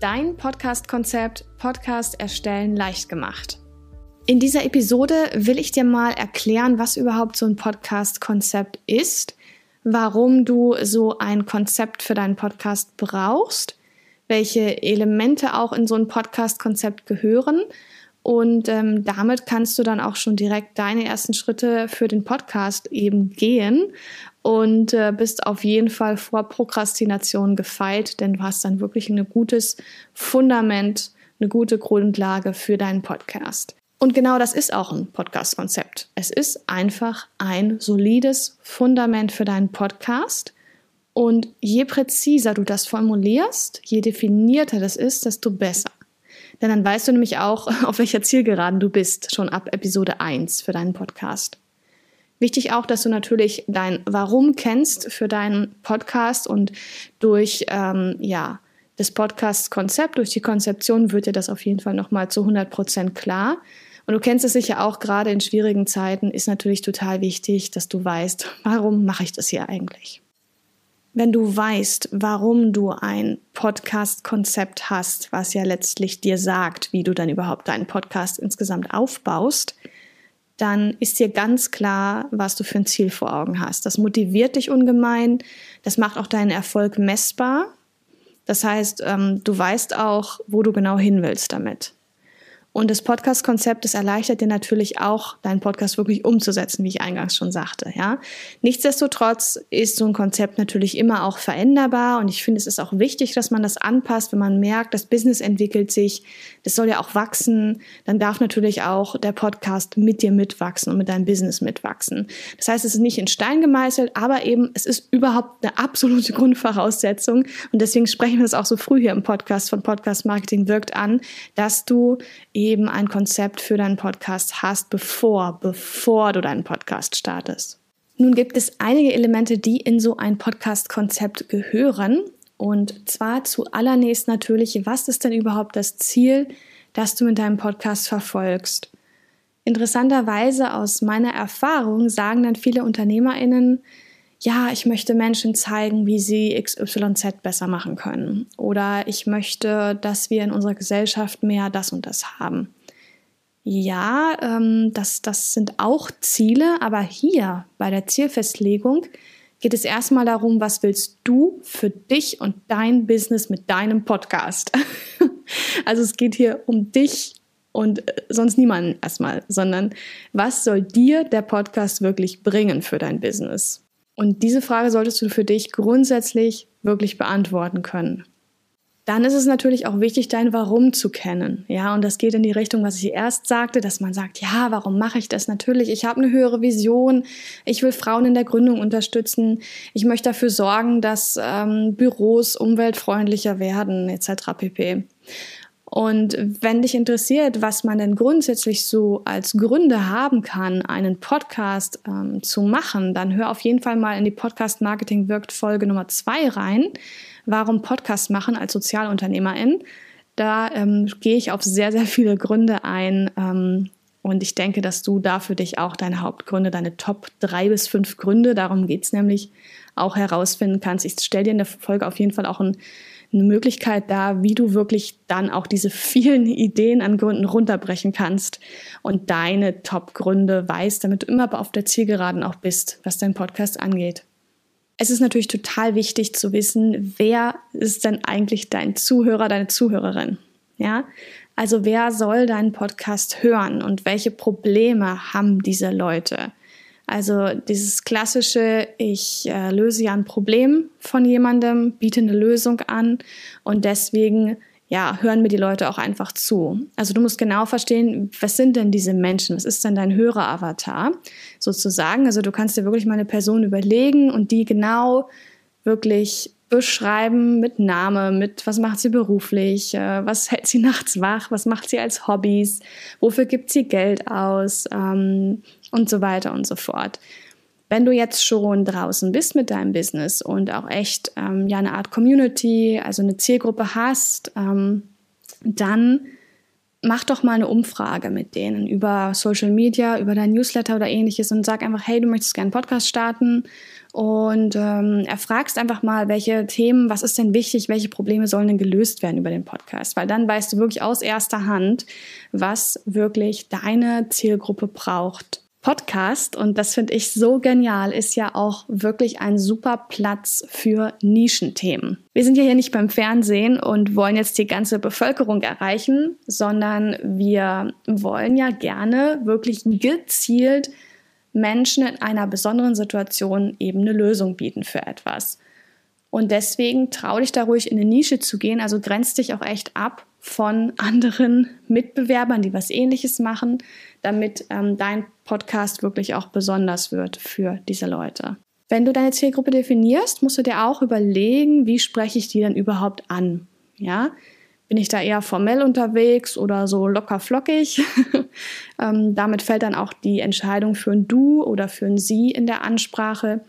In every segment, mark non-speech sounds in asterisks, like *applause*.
dein Podcast-Konzept Podcast erstellen leicht gemacht. In dieser Episode will ich dir mal erklären, was überhaupt so ein Podcast-Konzept ist, warum du so ein Konzept für deinen Podcast brauchst, welche Elemente auch in so ein Podcast-Konzept gehören und ähm, damit kannst du dann auch schon direkt deine ersten Schritte für den Podcast eben gehen und äh, bist auf jeden Fall vor Prokrastination gefeit, denn du hast dann wirklich ein gutes Fundament, eine gute Grundlage für deinen Podcast. Und genau das ist auch ein Podcast-Konzept. Es ist einfach ein solides Fundament für deinen Podcast. Und je präziser du das formulierst, je definierter das ist, desto besser. Denn dann weißt du nämlich auch, *laughs* auf welcher Zielgeraden du bist, schon ab Episode 1 für deinen Podcast. Wichtig auch, dass du natürlich dein Warum kennst für deinen Podcast und durch ähm, ja das Podcast-Konzept, durch die Konzeption wird dir das auf jeden Fall nochmal zu 100 Prozent klar. Und du kennst es sicher auch, gerade in schwierigen Zeiten ist natürlich total wichtig, dass du weißt, warum mache ich das hier eigentlich? Wenn du weißt, warum du ein Podcast-Konzept hast, was ja letztlich dir sagt, wie du dann überhaupt deinen Podcast insgesamt aufbaust, dann ist dir ganz klar, was du für ein Ziel vor Augen hast. Das motiviert dich ungemein, das macht auch deinen Erfolg messbar. Das heißt, ähm, du weißt auch, wo du genau hin willst damit. Und das Podcast-Konzept, das erleichtert dir natürlich auch, deinen Podcast wirklich umzusetzen, wie ich eingangs schon sagte, ja. Nichtsdestotrotz ist so ein Konzept natürlich immer auch veränderbar und ich finde, es ist auch wichtig, dass man das anpasst, wenn man merkt, das Business entwickelt sich, das soll ja auch wachsen, dann darf natürlich auch der Podcast mit dir mitwachsen und mit deinem Business mitwachsen. Das heißt, es ist nicht in Stein gemeißelt, aber eben, es ist überhaupt eine absolute *laughs* Grundvoraussetzung und deswegen sprechen wir das auch so früh hier im Podcast von Podcast Marketing wirkt an, dass du ein Konzept für deinen Podcast hast, bevor, bevor du deinen Podcast startest. Nun gibt es einige Elemente, die in so ein Podcast-Konzept gehören. Und zwar zuallererst natürlich, was ist denn überhaupt das Ziel, das du mit deinem Podcast verfolgst? Interessanterweise aus meiner Erfahrung sagen dann viele UnternehmerInnen, ja, ich möchte Menschen zeigen, wie sie XYZ besser machen können. Oder ich möchte, dass wir in unserer Gesellschaft mehr das und das haben. Ja, ähm, das, das sind auch Ziele, aber hier bei der Zielfestlegung geht es erstmal darum, was willst du für dich und dein Business mit deinem Podcast? *laughs* also es geht hier um dich und äh, sonst niemanden erstmal, sondern was soll dir der Podcast wirklich bringen für dein Business? Und diese Frage solltest du für dich grundsätzlich wirklich beantworten können. Dann ist es natürlich auch wichtig, dein Warum zu kennen. Ja, und das geht in die Richtung, was ich erst sagte, dass man sagt, ja, warum mache ich das? Natürlich, ich habe eine höhere Vision. Ich will Frauen in der Gründung unterstützen. Ich möchte dafür sorgen, dass ähm, Büros umweltfreundlicher werden, etc. pp. Und wenn dich interessiert, was man denn grundsätzlich so als Gründe haben kann, einen Podcast ähm, zu machen, dann hör auf jeden Fall mal in die Podcast Marketing wirkt Folge Nummer zwei rein. Warum Podcast machen als Sozialunternehmerin? Da ähm, gehe ich auf sehr, sehr viele Gründe ein. Ähm, und ich denke, dass du da für dich auch deine Hauptgründe, deine Top drei bis fünf Gründe, darum geht's nämlich, auch herausfinden kannst. Ich stelle dir in der Folge auf jeden Fall auch ein eine Möglichkeit da, wie du wirklich dann auch diese vielen *laughs* Ideen an Gründen runterbrechen kannst und deine Top-Gründe weißt, damit du immer auf der Zielgeraden auch bist, was dein Podcast angeht. Es ist natürlich total wichtig zu wissen, wer ist denn eigentlich dein Zuhörer, deine Zuhörerin? Ja? Also wer soll deinen Podcast hören und welche Probleme haben diese Leute? Also dieses klassische, ich äh, löse ja ein Problem von jemandem, biete eine Lösung an und deswegen ja, hören mir die Leute auch einfach zu. Also du musst genau verstehen, was sind denn diese Menschen? Was ist denn dein Hörer-Avatar sozusagen? Also du kannst dir wirklich mal eine Person überlegen und die genau wirklich beschreiben mit Name, mit was macht sie beruflich, äh, was hält sie *laughs* nachts wach, was macht sie als Hobbys, wofür gibt sie Geld aus ähm, und so weiter und so fort. Wenn du jetzt schon draußen bist mit deinem Business und auch echt ähm, ja eine Art Community, also eine Zielgruppe hast, ähm, dann mach doch mal eine Umfrage mit denen über Social Media, über dein Newsletter oder ähnliches und sag einfach, hey, du möchtest gerne einen Podcast starten und ähm, erfragst einfach mal, welche Themen, was ist denn wichtig, welche Probleme sollen denn gelöst werden über den Podcast, weil dann weißt du wirklich aus erster Hand, was wirklich deine Zielgruppe braucht. Podcast, und das finde ich so genial, ist ja auch wirklich ein super Platz für Nischenthemen. Wir sind ja hier nicht beim Fernsehen und wollen jetzt die ganze Bevölkerung erreichen, sondern wir wollen ja gerne wirklich gezielt Menschen in einer besonderen Situation eben eine Lösung bieten für etwas. Und deswegen trau dich da ruhig in eine Nische zu gehen, also grenzt dich auch echt ab von anderen Mitbewerbern, die was ähnliches machen, damit ähm, dein Podcast wirklich auch besonders wird für diese Leute. Wenn du deine Zielgruppe definierst, musst du dir auch überlegen, wie spreche ich die denn überhaupt an? Ja, bin ich da eher formell unterwegs oder so locker flockig? *laughs* ähm, damit fällt dann auch die Entscheidung für ein Du oder für ein Sie in der Ansprache.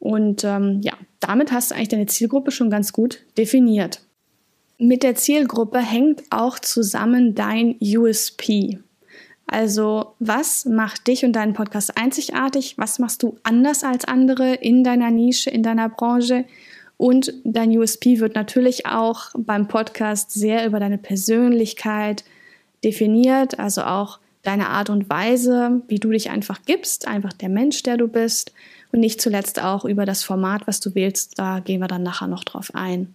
Und ähm, ja, damit hast du eigentlich deine Zielgruppe schon ganz gut definiert. Mit der Zielgruppe hängt auch zusammen dein USP. Also, was macht dich und deinen Podcast einzigartig? Was machst du anders als andere in deiner Nische, in deiner Branche? Und dein USP wird natürlich auch beim Podcast sehr über deine Persönlichkeit definiert, also auch deine Art und Weise, wie du dich einfach gibst, einfach der Mensch, der du bist und nicht zuletzt auch über das Format, was du wählst, da gehen wir dann nachher noch drauf ein.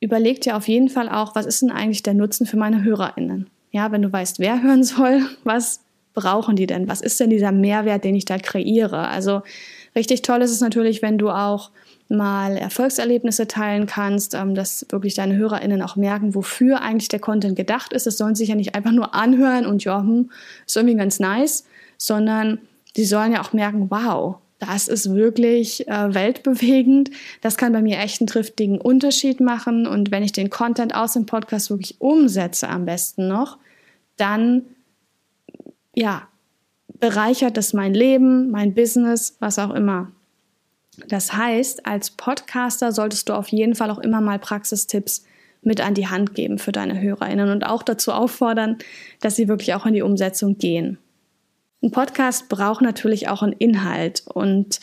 Überleg dir auf jeden Fall auch, was ist denn eigentlich der Nutzen für meine HörerInnen? Ja, wenn du weißt, wer hören soll, *laughs* was brauchen die denn? Was ist denn dieser Mehrwert, den ich da kreiere? Also richtig toll ist es natürlich, wenn du auch mal Erfolgserlebnisse teilen kannst, ähm, dass wirklich deine HörerInnen auch merken, wofür eigentlich der Content gedacht ist. Es sollen sich ja nicht einfach nur anhören und ja, hm, ist irgendwie ganz nice, sondern die sollen ja auch merken, wow, das ist wirklich äh, weltbewegend. Das kann bei mir echt einen triftigen Unterschied machen. Und wenn ich den Content aus dem Podcast wirklich umsetze, am besten noch, dann, ja, bereichert es mein Leben, mein Business, was auch immer. Das heißt, als Podcaster solltest du auf jeden Fall auch immer mal Praxistipps mit an die Hand geben für deine HörerInnen und auch dazu auffordern, dass sie wirklich auch in die Umsetzung gehen. Ein Podcast braucht natürlich auch einen Inhalt und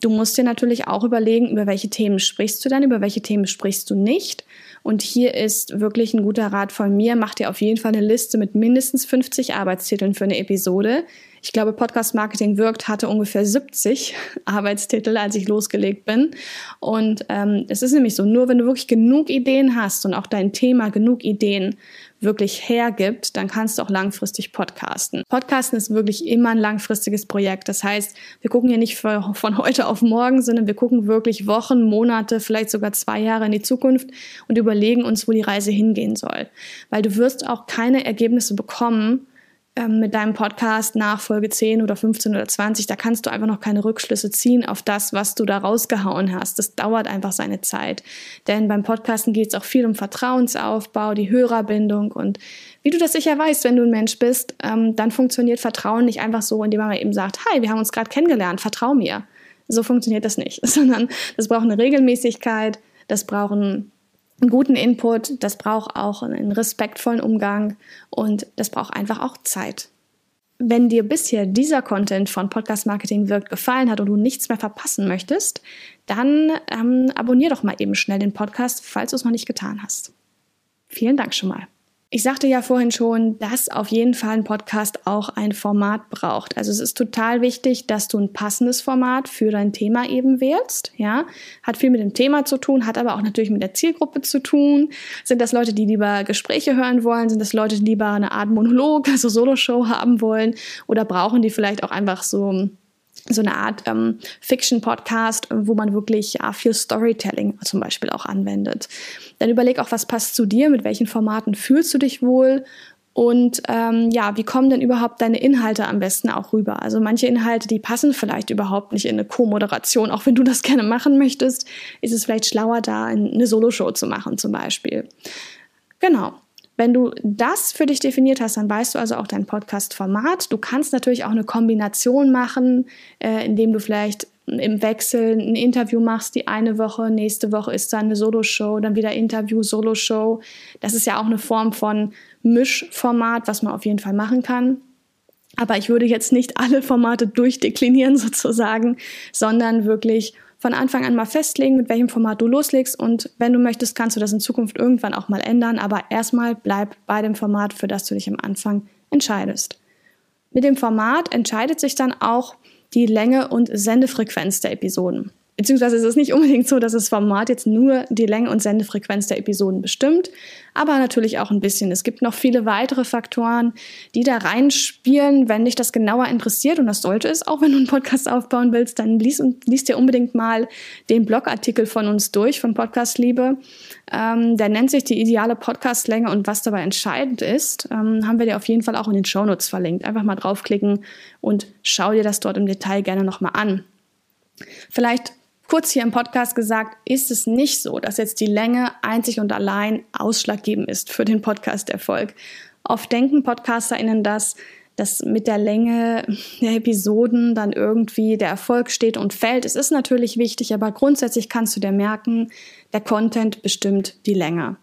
du musst dir natürlich auch überlegen, über welche Themen sprichst du dann, über welche Themen sprichst du nicht. Und hier ist wirklich ein guter Rat von mir. Mach dir auf jeden Fall eine Liste mit mindestens 50 Arbeitstiteln für eine Episode. Ich glaube, Podcast Marketing wirkt hatte ungefähr 70 *laughs* Arbeitstitel, als ich losgelegt bin. Und ähm, es ist nämlich so, nur wenn du wirklich genug Ideen hast und auch dein Thema genug Ideen wirklich hergibt, dann kannst du auch langfristig podcasten. Podcasten ist wirklich immer ein langfristiges Projekt. Das heißt, wir gucken hier nicht von heute auf morgen, sondern wir gucken wirklich Wochen, Monate, vielleicht sogar zwei Jahre in die Zukunft und überlegen uns, wo die Reise hingehen soll. Weil du wirst auch keine Ergebnisse bekommen, ähm, mit deinem Podcast nach Folge 10 oder 15 oder 20, da kannst du einfach noch keine Rückschlüsse ziehen auf das, was du da rausgehauen hast. Das dauert einfach seine Zeit. Denn beim Podcasten geht es auch viel um Vertrauensaufbau, die Hörerbindung und wie du das sicher weißt, wenn du ein Mensch bist, ähm, dann funktioniert Vertrauen nicht einfach so, indem man eben sagt, hi, wir haben uns gerade kennengelernt, vertrau mir. So funktioniert das nicht, *laughs* sondern das braucht eine Regelmäßigkeit, das braucht ein einen guten Input, das braucht auch einen respektvollen Umgang und das braucht einfach auch Zeit. Wenn dir bisher dieser Content von Podcast Marketing wirkt gefallen hat und du nichts mehr verpassen möchtest, dann ähm, abonnier doch mal eben schnell den Podcast, falls du es noch nicht getan hast. Vielen Dank schon mal. Ich sagte ja vorhin schon, dass auf jeden Fall ein Podcast auch ein Format braucht. Also es ist total wichtig, dass du ein passendes Format für dein Thema eben wählst. Ja, hat viel mit dem Thema zu tun, hat aber auch natürlich mit der Zielgruppe zu tun. Sind das Leute, die lieber Gespräche hören wollen? Sind das Leute, die lieber eine Art Monolog, also Solo-Show haben wollen? Oder brauchen die vielleicht auch einfach so so eine Art ähm, Fiction-Podcast, wo man wirklich ja, viel Storytelling zum Beispiel auch anwendet. Dann überleg auch, was passt zu dir, mit welchen Formaten fühlst du dich wohl Und ähm, ja, wie kommen denn überhaupt deine Inhalte am besten auch rüber? Also manche Inhalte, die passen vielleicht überhaupt nicht in eine Co-Moderation. Auch wenn du das *laughs* gerne machen möchtest, ist es vielleicht schlauer, da eine Soloshow zu machen zum Beispiel. Genau. Wenn du das für dich definiert hast, dann weißt du also auch dein Podcast-Format. Du kannst natürlich auch eine Kombination machen, äh, indem du vielleicht im Wechsel ein Interview machst, die eine Woche, nächste Woche ist dann eine Soloshow, dann wieder Interview, Soloshow. Das ist ja auch eine Form von Mischformat, was man auf jeden Fall machen kann. Aber ich würde jetzt nicht alle Formate durchdeklinieren *laughs* sozusagen, sondern wirklich von Anfang an mal festlegen, mit welchem Format du loslegst. Und wenn du möchtest, kannst du das in Zukunft irgendwann auch mal ändern. Aber erstmal bleib bei dem Format, für das du dich am Anfang entscheidest. Mit dem Format entscheidet sich dann auch die Länge und Sendefrequenz der Episoden. Beziehungsweise ist es nicht unbedingt so, dass das Format jetzt nur die Länge und Sendefrequenz der Episoden bestimmt, aber natürlich auch ein bisschen. Es gibt noch viele weitere Faktoren, die da reinspielen. Wenn dich das genauer interessiert, und das sollte es, auch wenn du einen Podcast aufbauen willst, dann liest, liest dir unbedingt mal den Blogartikel von uns durch, von Podcast Liebe. Ähm, der nennt sich die ideale Podcastlänge und was dabei entscheidend ist, ähm, haben wir dir auf jeden Fall auch in den Shownotes verlinkt. Einfach mal draufklicken und schau dir das dort im Detail gerne nochmal an. Vielleicht Kurz hier im Podcast gesagt, ist es nicht so, dass jetzt die Länge einzig und allein ausschlaggebend ist für den Podcast-Erfolg. Oft denken PodcasterInnen das, dass mit der Länge der Episoden dann irgendwie der Erfolg steht und fällt. Es ist natürlich wichtig, aber grundsätzlich kannst du dir merken, der Content bestimmt die Länge.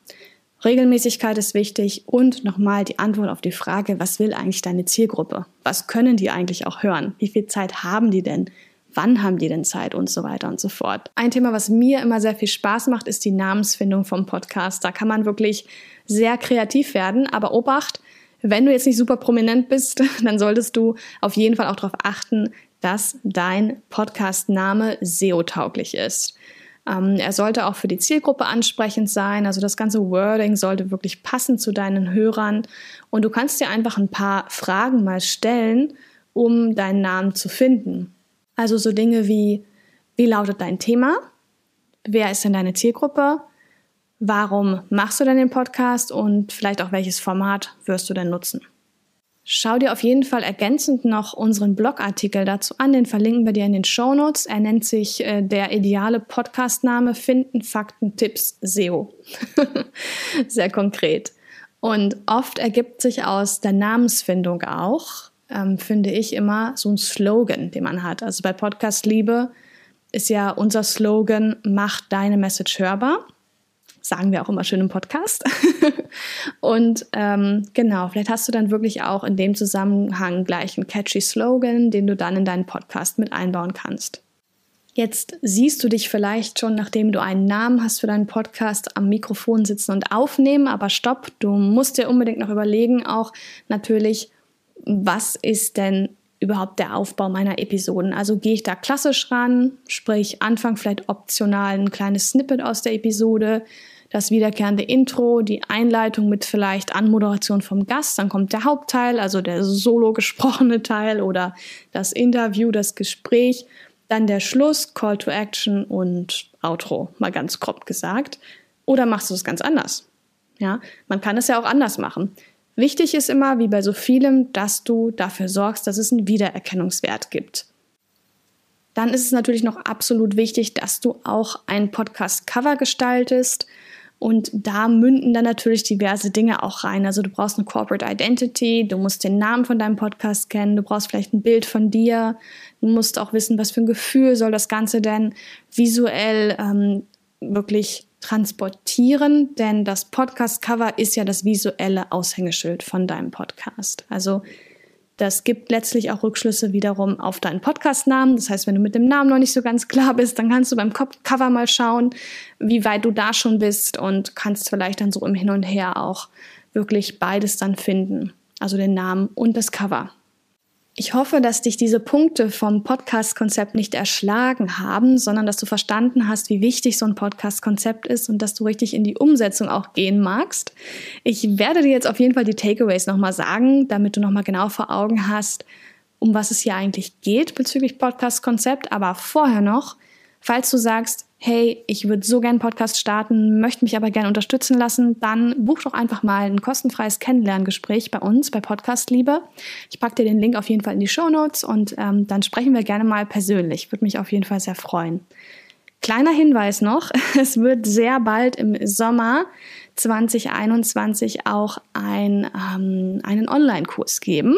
Regelmäßigkeit ist wichtig und nochmal die Antwort auf die Frage, was will eigentlich deine Zielgruppe? Was können die eigentlich auch hören? Wie viel Zeit haben die denn? Wann haben die denn Zeit und so weiter und so fort. Ein Thema, was mir immer sehr viel Spaß macht, ist die Namensfindung vom Podcast. Da kann man wirklich sehr kreativ werden, aber Obacht, wenn du jetzt nicht super prominent bist, *laughs* dann solltest du auf jeden Fall auch darauf achten, dass dein Podcast-Name SEO-tauglich ist. Ähm, er sollte auch für die Zielgruppe ansprechend sein. Also das ganze Wording sollte wirklich passen zu deinen Hörern. Und du kannst dir einfach ein paar Fragen mal stellen, um deinen Namen zu finden. Also so Dinge wie, wie lautet dein Thema? Wer ist denn deine Zielgruppe? Warum machst du denn den Podcast und vielleicht auch welches Format wirst du denn nutzen? Schau dir auf jeden Fall ergänzend noch unseren Blogartikel dazu an, den verlinken wir dir in den Show Notes. Er nennt sich äh, der ideale Podcastname Finden, Fakten, Tipps, SEO. *laughs* Sehr konkret. Und oft ergibt sich aus der Namensfindung auch, ähm, finde ich immer so ein Slogan, den man hat. Also bei Podcast Liebe ist ja unser Slogan, mach deine Message hörbar. Sagen wir auch immer schön im Podcast. *laughs* und ähm, genau, vielleicht hast du dann wirklich auch in dem Zusammenhang gleich einen catchy Slogan, den du dann in deinen Podcast mit einbauen kannst. Jetzt siehst du dich vielleicht schon, nachdem du einen Namen hast für deinen Podcast, am Mikrofon sitzen und aufnehmen, aber stopp, du musst dir unbedingt noch überlegen, auch natürlich, was ist denn überhaupt der Aufbau meiner Episoden? Also gehe ich da klassisch ran, sprich Anfang vielleicht optional ein kleines Snippet aus der Episode, das wiederkehrende Intro, die Einleitung mit vielleicht Anmoderation vom Gast, dann kommt der Hauptteil, also der solo gesprochene Teil oder das Interview, das Gespräch, dann der Schluss, Call to Action und Outro, mal ganz grob gesagt. Oder machst du es ganz anders? Ja, man kann es ja auch anders machen. Wichtig ist immer, wie bei so vielem, dass du dafür sorgst, dass es einen Wiedererkennungswert gibt. Dann ist es natürlich noch absolut wichtig, dass du auch ein Podcast-Cover gestaltest. Und da münden dann natürlich diverse Dinge auch rein. Also du brauchst eine Corporate Identity, du musst den Namen von deinem Podcast kennen, du brauchst vielleicht ein Bild von dir, du musst auch wissen, was für ein Gefühl soll das Ganze denn visuell ähm, wirklich transportieren, denn das Podcast-Cover ist ja das visuelle Aushängeschild von deinem Podcast. Also das gibt letztlich auch Rückschlüsse wiederum auf deinen Podcast-Namen. Das heißt, wenn du mit dem Namen noch nicht so ganz klar bist, dann kannst du beim Cover mal schauen, wie weit du da schon bist und kannst vielleicht dann so im Hin und Her auch wirklich beides dann finden. Also den Namen und das Cover. Ich hoffe, dass dich diese Punkte vom Podcast-Konzept nicht erschlagen haben, sondern dass du verstanden hast, wie wichtig so ein Podcast-Konzept ist und dass du richtig in die Umsetzung auch gehen magst. Ich werde dir jetzt auf jeden Fall die Takeaways nochmal sagen, damit du nochmal genau vor Augen hast, um was es hier eigentlich geht bezüglich Podcast-Konzept. Aber vorher noch, Falls du sagst, hey, ich würde so gern Podcast starten, möchte mich aber gerne unterstützen lassen, dann buch doch einfach mal ein kostenfreies Kennenlerngespräch bei uns, bei Podcast Liebe. Ich packe dir den Link auf jeden Fall in die Show Notes und ähm, dann sprechen wir gerne mal persönlich. Würde mich auf jeden Fall sehr freuen. Kleiner Hinweis noch, *laughs* es wird sehr bald im Sommer 2021 auch ein, ähm, einen Online-Kurs geben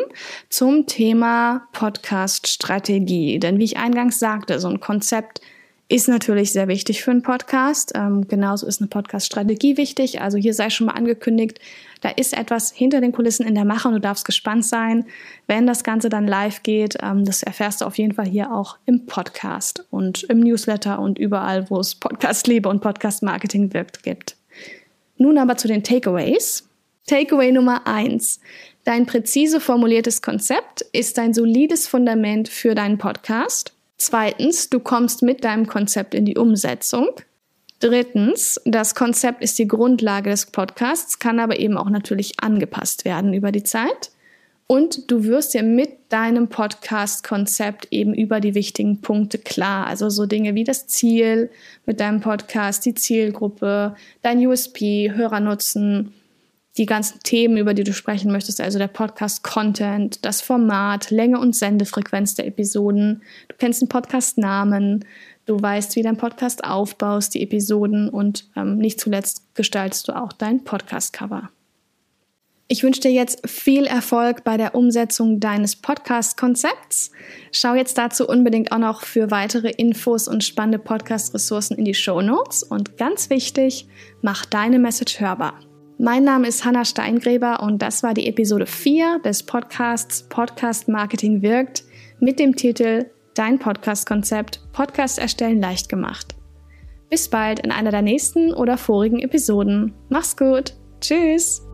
zum Thema Podcast-Strategie. Denn wie ich eingangs sagte, so ein Konzept ist natürlich sehr wichtig für einen Podcast. Ähm, genauso ist eine Podcast-Strategie wichtig. Also hier sei schon mal angekündigt, da ist etwas hinter den Kulissen in der Mache und du darfst gespannt sein, wenn das Ganze dann live geht. Ähm, das erfährst du auf jeden Fall hier auch im Podcast und im Newsletter und überall, wo es Podcast-Liebe und Podcast-Marketing wirkt, gibt. Nun aber zu den Takeaways. Takeaway Nummer eins: Dein präzise formuliertes Konzept ist ein solides Fundament für deinen Podcast. Zweitens, du kommst mit deinem Konzept in die Umsetzung. Drittens, das Konzept ist die Grundlage des Podcasts, kann aber eben auch natürlich angepasst werden über die Zeit. Und du wirst dir mit deinem Podcast-Konzept eben über die wichtigen Punkte klar. Also so Dinge wie das Ziel mit deinem Podcast, die Zielgruppe, dein USP, Hörernutzen, die ganzen Themen, über die du sprechen möchtest, also der Podcast-Content, das Format, Länge und Sendefrequenz der Episoden. Du kennst den Podcast-Namen, du weißt, wie dein Podcast aufbaust, die Episoden und ähm, nicht zuletzt gestaltest du auch dein Podcast-Cover. Ich wünsche dir jetzt viel Erfolg bei der Umsetzung deines Podcast-Konzepts. Schau jetzt dazu unbedingt auch noch für weitere Infos und spannende Podcast-Ressourcen in die Show Notes. Und ganz wichtig, mach deine Message hörbar. Mein Name ist Hanna Steingräber und das war die Episode 4 des Podcasts Podcast Marketing wirkt mit dem Titel Dein Podcast-Konzept Podcast erstellen leicht gemacht. Bis bald in einer der nächsten oder vorigen Episoden. Mach's gut. Tschüss.